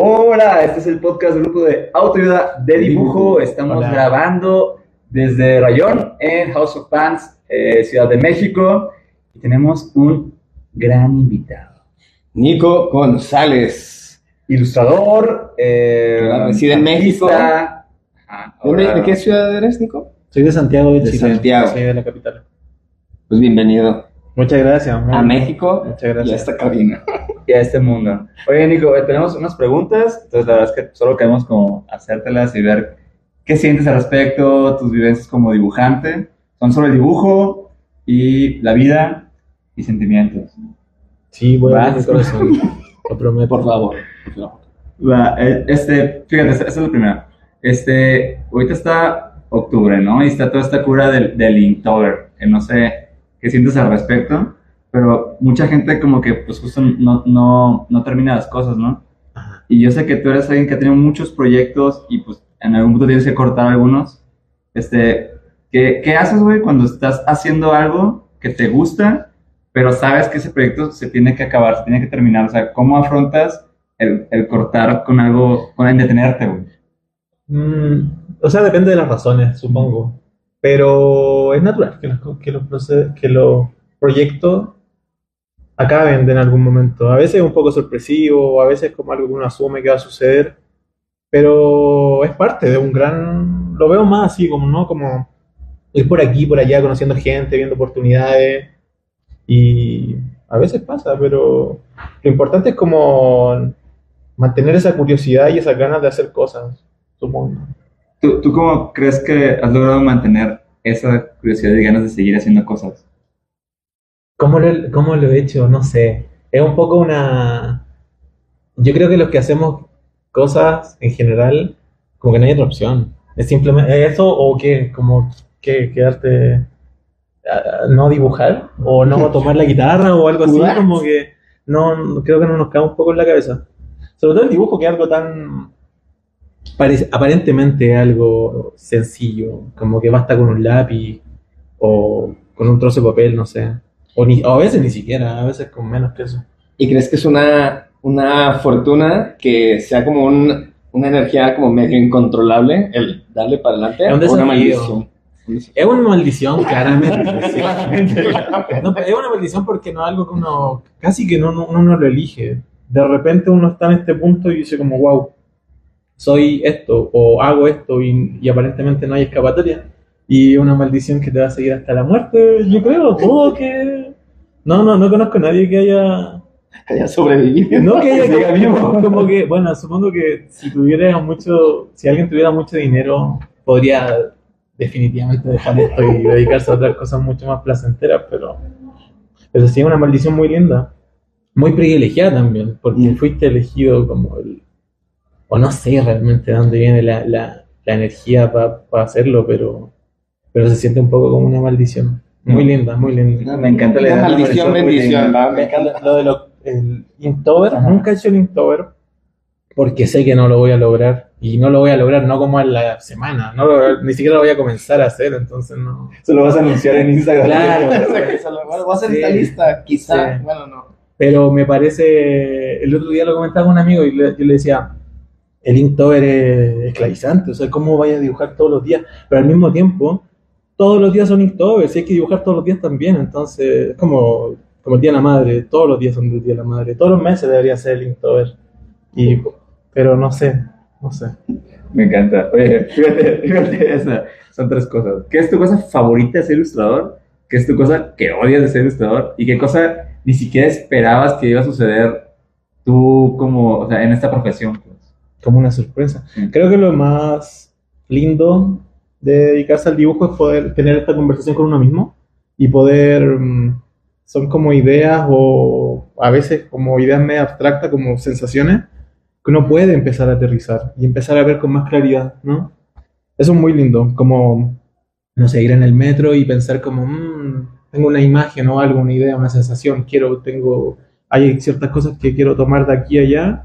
Hola, este es el podcast del grupo de autoayuda de dibujo. Estamos Hola. grabando desde Rayón en House of Pants, eh, Ciudad de México. Y tenemos un gran invitado. Nico González. Ilustrador, eh, reside en México. artista. Ajá, ¿De, ahora- de qué ciudad eres, Nico? Soy de Santiago de De Chile. Santiago. Soy de la capital. Pues bienvenido Muchas gracias. muy a. México Muchas y a gracias. esta cabina. y a este mundo. Oye, Nico, eh, tenemos unas preguntas, entonces la verdad es que solo queremos como hacértelas y ver qué sientes al respecto, tus vivencias como dibujante. Son sobre el dibujo y la vida y sentimientos. Sí, voy a mi corazón. Lo prometo. Por favor. por favor. Va, eh, Este, fíjate, esta, esta es la primera. Este, ahorita está octubre, ¿no? Y está toda esta cura del, del Inktober, que no sé qué sientes al respecto, pero mucha gente como que pues justo no, no, no termina las cosas, ¿no? Ajá. Y yo sé que tú eres alguien que ha tenido muchos proyectos y pues en algún punto tienes que cortar algunos. Este, ¿qué, qué haces, güey, cuando estás haciendo algo que te gusta, pero sabes que ese proyecto se tiene que acabar, se tiene que terminar? O sea, ¿cómo afrontas el, el cortar con algo, con el detenerte, güey? Mm, o sea, depende de las razones, supongo. Pero es natural que los, que los, proce- que los proyectos acaben en algún momento. A veces es un poco sorpresivo, a veces es como algo que uno asume que va a suceder. Pero es parte de un gran... Lo veo más así, como, ¿no? Como ir por aquí, por allá, conociendo gente, viendo oportunidades. Y a veces pasa, pero lo importante es como mantener esa curiosidad y esas ganas de hacer cosas, supongo. ¿Tú, ¿Tú cómo crees que has logrado mantener esa curiosidad y ganas de seguir haciendo cosas? ¿Cómo lo, cómo lo he hecho? No sé. Es un poco una... Yo creo que los que hacemos cosas en general, como que no hay otra opción. Es simplemente eso o que como que quedarte a- a no dibujar o no tomar la guitarra o algo así, como que no creo que no nos cae un poco en la cabeza. Sobre todo el dibujo que es algo tan parece- aparentemente algo sencillo, como que basta con un lápiz o con un trozo de papel, no sé. O, ni, o a veces ni siquiera, a veces con menos que eso. ¿Y crees que es una, una fortuna que sea como un- una energía como medio incontrolable el darle para adelante? Es un ¿O una maldición? Es una maldición, claramente. sí. No, pero es una maldición porque no es algo que uno, casi que no, no- uno no lo elige. De repente uno está en este punto y dice como, wow, soy esto o hago esto y, y aparentemente no hay escapatoria. Y una maldición que te va a seguir hasta la muerte, yo creo, todo que... No, no, no conozco a nadie que haya... Haya sobrevivido. No que haya Siga vivo. como que, bueno, supongo que si tuviera mucho, si alguien tuviera mucho dinero, podría definitivamente dejar esto y dedicarse a otras cosas mucho más placenteras, pero, pero sí es una maldición muy linda, muy privilegiada también, porque Mm. fuiste elegido como el, o no sé realmente de dónde viene la, la, la energía para hacerlo, pero, pero se siente un poco como una maldición. Muy linda, muy linda. Me encanta la la maldición, bendición. me encanta. Lo de lo, el Inktober, Ajá. nunca he hecho el Inktober porque sé que no lo voy a lograr y no lo voy a lograr no como en la semana, no lo- ni siquiera lo voy a comenzar a hacer, entonces no. Se lo vas a anunciar en Instagram. Claro. Bueno, Voy a hacer Sí. esta lista, quizá. Sí. Bueno, no. Pero me parece, el otro día lo comentaba con un amigo y le- yo le decía, el Inktober es esclavizante, o sea, ¿cómo vaya a dibujar todos los días? Pero al mismo tiempo, todos los días son Inktober, si hay que dibujar todos los días también, entonces es como, como el Día de la Madre, todos los días son el Día de la Madre, todos los meses debería ser el Inktober. Y, pero no sé, no sé. Me encanta. Oye, fíjate, fíjate esa. Son tres cosas. ¿Qué es tu cosa favorita de ser ilustrador? ¿Qué es tu cosa que odias de ser ilustrador? ¿Y qué cosa ni siquiera esperabas que iba a suceder tú como, o sea, en esta profesión? Como una sorpresa. Sí. Creo que lo más lindo de dedicarse al dibujo es poder tener esta conversación con uno mismo y poder, mm, son como ideas o a veces como ideas medio abstractas, como sensaciones, que uno puede empezar a aterrizar y empezar a ver con más claridad, ¿no? Eso es muy lindo, como, no sé, ir en el metro y pensar como, "Mm, tengo una imagen o algo, una idea, una sensación, quiero, tengo, hay ciertas cosas que quiero tomar de aquí a allá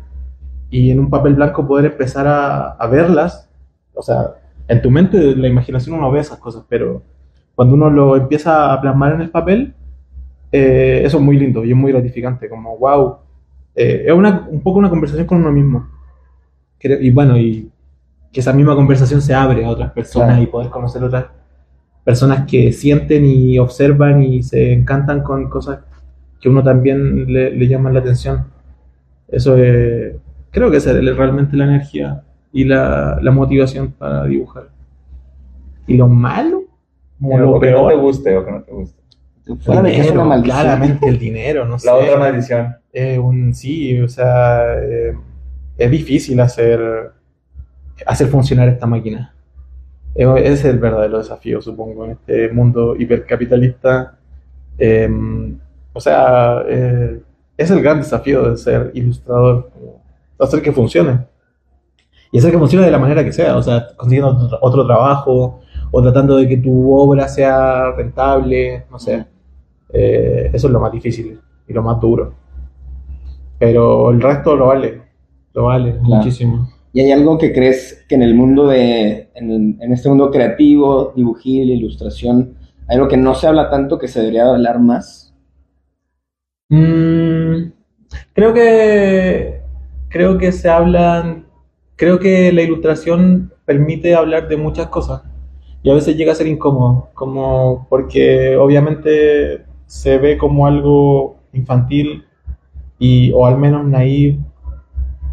y en un papel blanco poder empezar a, a verlas. O sea, en tu mente, la imaginación uno ve esas cosas, pero cuando uno lo empieza a plasmar en el papel, eh, eso es muy lindo y es muy gratificante, como wow, eh, es una, un poco una conversación con uno mismo. creo- y bueno, y que esa misma conversación se abre a otras personas Claro. y poder conocer otras personas que sienten y observan y se encantan con cosas que uno también le, le llaman la atención. Eso es, creo que esa es realmente la energía y la, la motivación para dibujar. Y lo malo, como lo o que no te peor, guste o que no te guste. Una dinero, maldición. claramente el dinero, no sé. La otra maldición. Eh, un, sí, o sea, eh, es difícil hacer, hacer funcionar esta máquina. Eh, ese es el verdadero desafío, supongo, en este mundo hipercapitalista. Eh, o sea, eh, es el gran desafío de ser ilustrador, como hacer que funcione. Y hacer que funcione de la manera que sea, o sea, consiguiendo otro, trabajo o tratando de que tu obra sea rentable, no sé. Eh, eso es lo más difícil y lo más duro. Pero el resto lo vale, lo vale Claro. muchísimo. ¿Y hay algo que crees que en el mundo de, en, en este mundo creativo, dibujil, ilustración, hay algo que no se habla tanto que se debería hablar más? Mm, creo que creo que se hablan, creo que la ilustración permite hablar de muchas cosas y a veces llega a ser incómodo, como porque obviamente se ve como algo infantil y o al menos naive,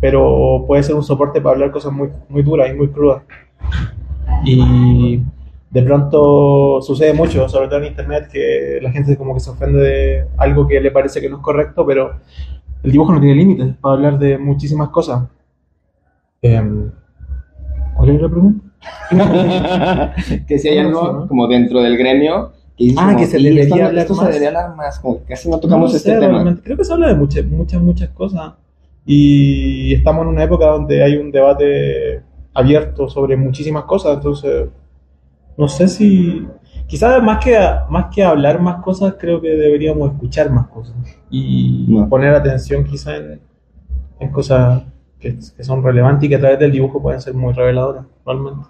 pero puede ser un soporte para hablar cosas muy muy duras y muy crudas. Y de pronto sucede mucho, sobre todo en internet, que la gente como que se ofende de algo que le parece que no es correcto, pero el dibujo no tiene límites para hablar de muchísimas cosas. Em, ¿Cuál es la pregunta? que si hay algo sí, ¿no? como dentro del gremio que Ah, como, que se "Y debería no- hablar esto se más". debería hablar más, como que casi no No tocamos este sé, tema. realmente. Creo que se habla de muchas, muchas, muchas cosas. Y estamos en una época donde hay un debate abierto sobre muchísimas cosas. Entonces, no sé si. Quizás más que, más que hablar más cosas, creo que deberíamos escuchar más cosas. Y No. poner atención quizás en, en cosas que, que son relevantes y que a través del dibujo pueden ser muy reveladoras, realmente.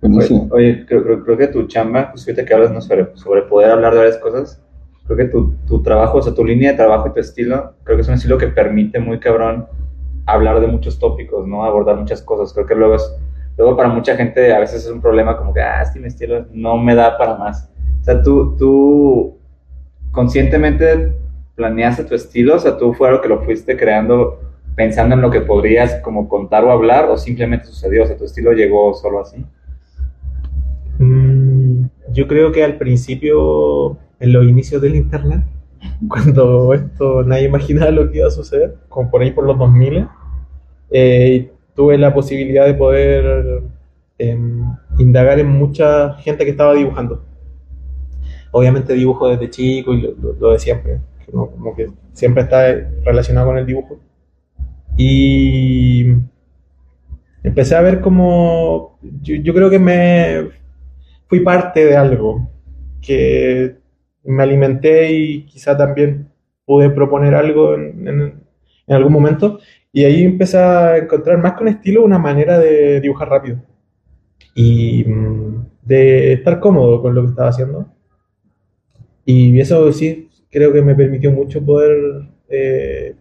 Buenísimo. Oye, oye, creo, creo- creo que tu chamba, pues ahorita que hablas ¿no? sobre, sobre poder hablar de varias cosas, creo que tu, tu trabajo, o sea, tu línea de trabajo y tu estilo, creo que es un estilo que permite muy cabrón hablar de muchos tópicos, ¿no? Abordar muchas cosas. Creo que luego es, luego para mucha gente a veces es un problema como que, ah, es que mi estilo no me da para más. O sea, tú, tú conscientemente planeaste tu estilo, o sea, tú fue algo que lo fuiste creando pensando en lo que podrías como contar o hablar, o simplemente sucedió, o sea, tu estilo llegó solo así. Mm, yo creo que al principio, en los inicios del internet, cuando esto nadie imaginaba lo que iba a suceder, como por ahí por los 2000, eh, tuve la posibilidad de poder em, indagar en mucha gente que estaba dibujando. Obviamente dibujo desde chico y lo, de siempre, como que siempre está relacionado con el dibujo. Y empecé a ver como, yo, yo creo que me fui parte de algo, que me alimenté y quizá también pude proponer algo en, en- en algún momento. Y ahí empecé a encontrar más con estilo una manera de dibujar rápido y mm, de estar cómodo con lo que estaba haciendo. Y eso sí, creo que me permitió mucho poder eh,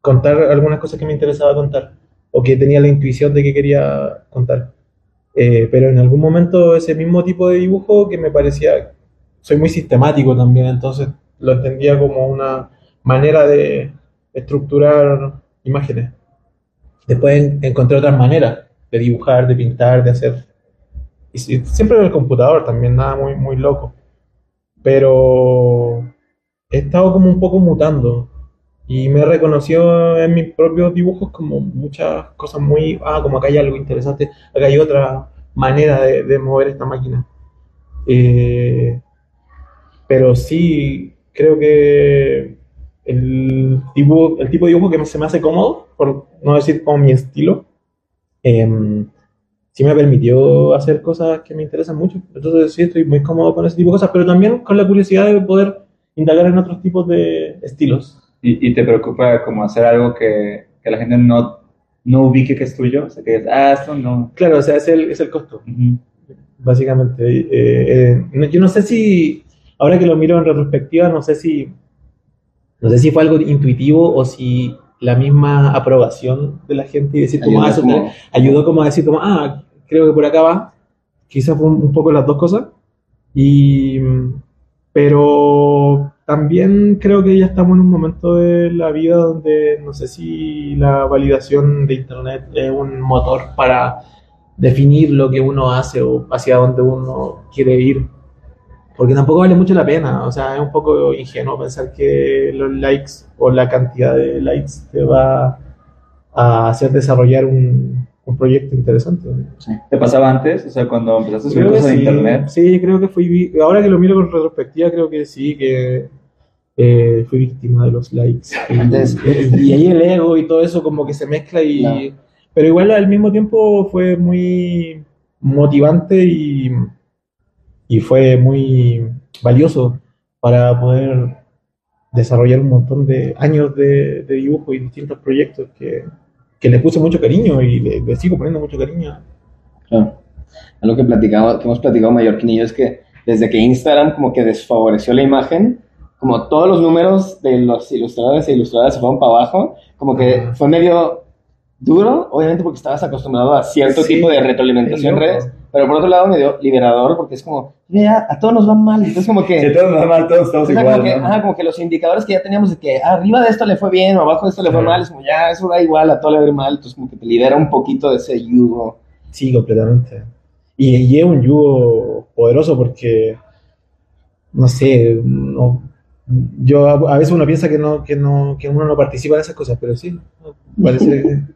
contar algunas cosas que me interesaba contar o que tenía la intuición de que quería contar. Eh, pero en algún momento ese mismo tipo de dibujo que me parecía, soy muy sistemático también, entonces lo entendía como una manera de estructurar imágenes. Después en- encontré otras maneras de dibujar, de pintar, de hacer. Siempre en el computador también, nada muy, muy loco. Pero he estado como un poco mutando y me reconoció en mis propios dibujos como muchas cosas muy, ah, como acá hay algo interesante, acá hay otra manera de, de mover esta máquina. Eh, pero sí, creo que el tipo, el tipo de dibujo que se me hace cómodo, por no decir como mi estilo, em, sí me permitió hacer cosas que me interesan mucho. Entonces sí, estoy muy cómodo con ese tipo de cosas, pero también con la curiosidad de poder indagar en otros tipos de estilos. ¿Y, y te preocupa como hacer algo que, que la gente no, no ubique que es tuyo? O sea, que digas, ah, esto no. Claro, o sea, es el, es el costo, Ujú. básicamente. Eh, eh, yo no sé si, ahora que lo miro en retrospectiva, no sé si, no sé si fue algo intuitivo o si la misma aprobación de la gente y decir como, Ayudó ah, como- ayudó como a decir como, ah, creo que por acá va. Quizás fue un, un poco las dos cosas. Y, pero también creo que ya estamos en un momento de la vida donde no sé si la validación de Internet es un motor para definir lo que uno hace o hacia dónde uno quiere ir. Porque tampoco vale mucho la pena, o sea, es un poco ingenuo pensar que los likes o la cantidad de likes te va a hacer desarrollar un, un proyecto interesante. ¿Te pasaba antes? O sea, cuando empezaste a subir cosas sí, de internet. sí, creo que fui, ahora que lo miro con retrospectiva, creo que sí, que eh, fui víctima de los likes. Y, Antes- y ahí el ego y todo eso como que se mezcla y... Claro. Pero igual al mismo tiempo fue muy motivante y, y fue muy valioso para poder desarrollar un montón de años de, de dibujo y distintos proyectos que, que le puse mucho cariño y le, le sigo poniendo mucho cariño. Claro. Algo que platicamos, que hemos platicado Mallorquín y yo es que desde que Instagram como que desfavoreció la imagen, como todos los números de los ilustradores e ilustradoras se fueron para abajo, como que fue medio duro, obviamente porque estabas acostumbrado a cierto Sí, tipo de retroalimentación en redes, pero por otro lado medio liberador porque es como, mira, a todos nos va mal, entonces como que... Si todos normal, todos estamos O sea, igual, como, ajá, como que los indicadores que ya teníamos de que arriba de esto le fue bien o abajo de esto le fue mal, es como ya, eso da igual, a todo le va a mal, entonces como que te libera un poquito de ese yugo. Sí, completamente. Y, y es un yugo poderoso porque, no sé, no, yo a, a veces uno piensa que no, que no, que uno no participa de esas cosas, pero sí, parece.